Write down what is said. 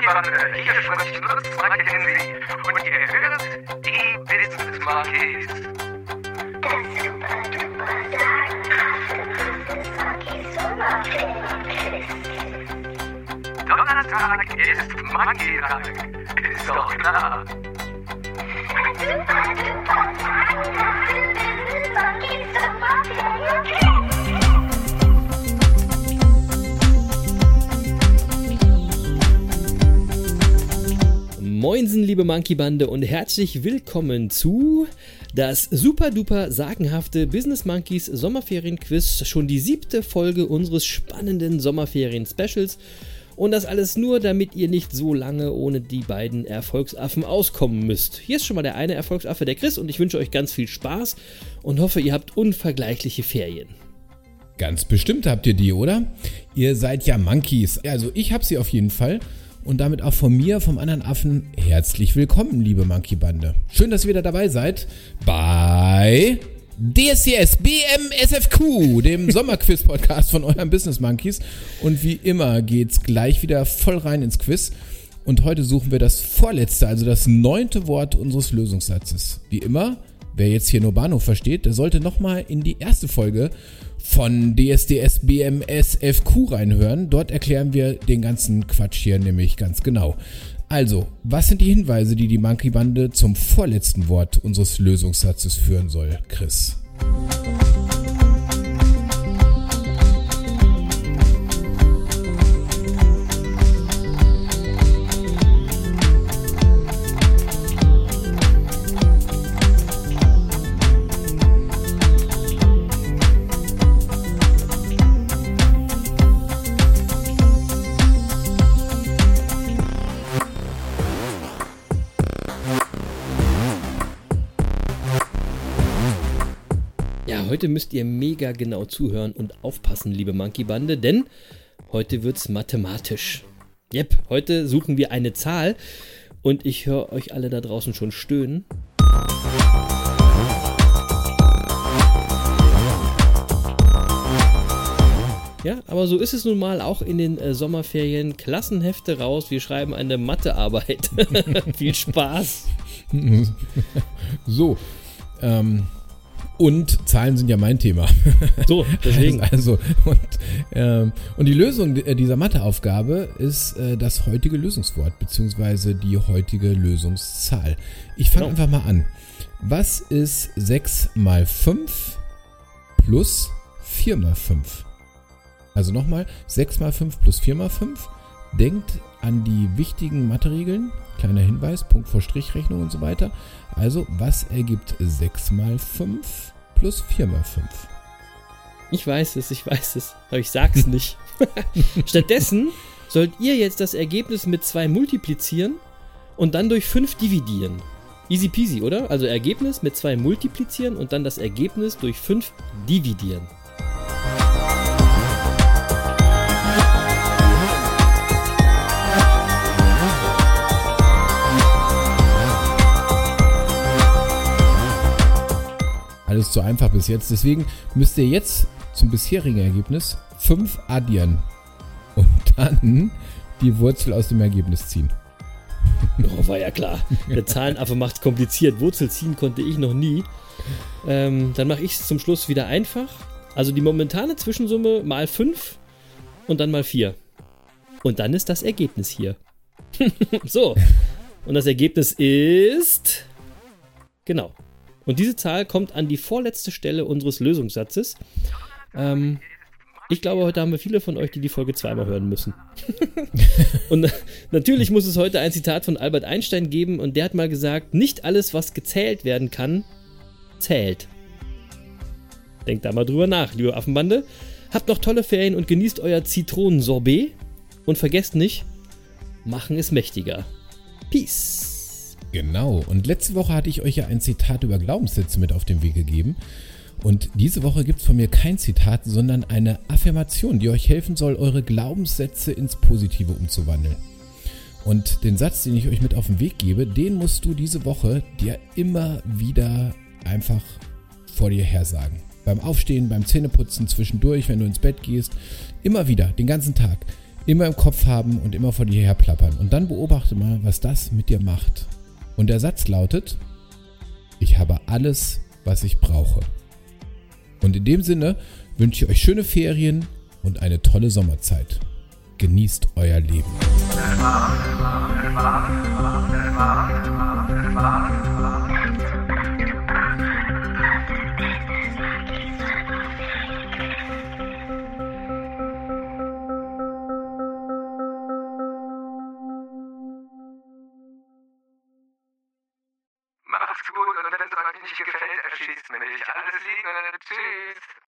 Monkey-Bande, hier spricht Lutz Mackenzie und ihr hört die Business Sommerferienquiz. Donnerstag ist Monkey-Tag, ist doch klar. Super duper sagenhafte Business Monkeys Sommerferienquiz. Moinsen, liebe Monkey-Bande und herzlich willkommen zu das super duper sagenhafte Business Monkeys Sommerferien-Quiz. Schon die siebte Folge unseres spannenden Sommerferien-Specials. Und das alles nur, damit ihr nicht so lange ohne die beiden Erfolgsaffen auskommen müsst. Hier ist schon mal der eine Erfolgsaffe, der Chris, und ich wünsche euch ganz viel Spaß und hoffe, ihr habt unvergleichliche Ferien. Ganz bestimmt habt ihr die, oder? Ihr seid ja Monkeys. Also ich hab sie auf jeden Fall. Und damit auch von mir, vom anderen Affen, herzlich willkommen, liebe Monkey-Bande. Schön, dass ihr wieder dabei seid bei DSCS BMSFQ, dem Sommerquiz-Podcast von euren Business Monkeys. Und wie immer geht's gleich wieder voll rein ins Quiz. Und heute suchen wir das vorletzte, also das neunte Wort unseres Lösungssatzes. Wie immer, wer jetzt hier nur Bahnhof versteht, der sollte nochmal in die erste Folge von DSDS BMS FQ reinhören. Dort erklären wir den ganzen Quatsch hier nämlich ganz genau. Also, was sind die Hinweise, die die Monkey Bande zum vorletzten Wort unseres Lösungssatzes führen soll, Chris? Heute müsst ihr mega genau zuhören und aufpassen, liebe Monkey-Bande, denn heute wird's mathematisch. Yep, heute suchen wir eine Zahl und ich höre euch alle da draußen schon stöhnen. Ja, aber so ist es nun mal auch in den äh, Sommerferien. Klassenhefte raus, wir schreiben eine Mathearbeit. Viel Spaß. So, ähm, und Zahlen sind ja mein Thema. So, deswegen. Also, und, ähm, und die Lösung di- dieser Matheaufgabe ist äh, das heutige Lösungswort, beziehungsweise die heutige Lösungszahl. Ich fange Genau. einfach mal an. Was ist 6 mal 5 plus 4 mal 5? Also nochmal, 6 mal 5 plus 4 mal 5. Denkt an die wichtigen Mathe-Regeln. Kleiner Hinweis, Punkt vor Strichrechnung und so weiter. Also, was ergibt 6 mal 5 plus 4 mal 5? Ich weiß es, ich weiß es, aber ich sag's nicht. Stattdessen sollt ihr jetzt das Ergebnis mit 2 multiplizieren und dann durch 5 dividieren. Easy peasy, oder? Also Ergebnis mit 2 multiplizieren und dann das Ergebnis durch 5 dividieren. Alles zu einfach bis jetzt. Deswegen müsst ihr jetzt zum bisherigen Ergebnis 5 addieren. Und dann die Wurzel aus dem Ergebnis ziehen. Oh, war ja klar. Der Zahlenaffe macht's kompliziert. Wurzel ziehen konnte ich noch nie. Ähm, dann mache ich es zum Schluss wieder einfach. Also die momentane Zwischensumme mal 5 und dann mal 4. Und dann ist das Ergebnis hier. so. Und das Ergebnis ist. Genau. Und diese Zahl kommt an die vorletzte Stelle unseres Lösungssatzes. Ähm, ich glaube, heute haben wir viele von euch, die die Folge zweimal hören müssen. und na- natürlich muss es heute ein Zitat von Albert Einstein geben und der hat mal gesagt, nicht alles, was gezählt werden kann, zählt. Denkt da mal drüber nach, liebe Affenbande. Habt noch tolle Ferien und genießt euer Zitronensorbet. Und vergesst nicht, machen ist mächtiger. Peace. Genau. Und letzte Woche hatte ich euch ja ein Zitat über Glaubenssätze mit auf den Weg gegeben. Und diese Woche gibt es von mir kein Zitat, sondern eine Affirmation, die euch helfen soll, eure Glaubenssätze ins Positive umzuwandeln. Und den Satz, den ich euch mit auf den Weg gebe, den musst du diese Woche dir immer wieder einfach vor dir her sagen. Beim Aufstehen, beim Zähneputzen, zwischendurch, wenn du ins Bett gehst, immer wieder, den ganzen Tag. immer im Kopf haben und immer vor dir her plappern. Und dann beobachte mal, was das mit dir macht. Und der Satz lautet, ich habe alles, was ich brauche. Und in dem Sinne wünsche ich euch schöne Ferien und eine tolle Sommerzeit. Genießt euer Leben. Gut und wenn es euch nicht gefällt, erschießt mich. Alles Liebe. Tschüss.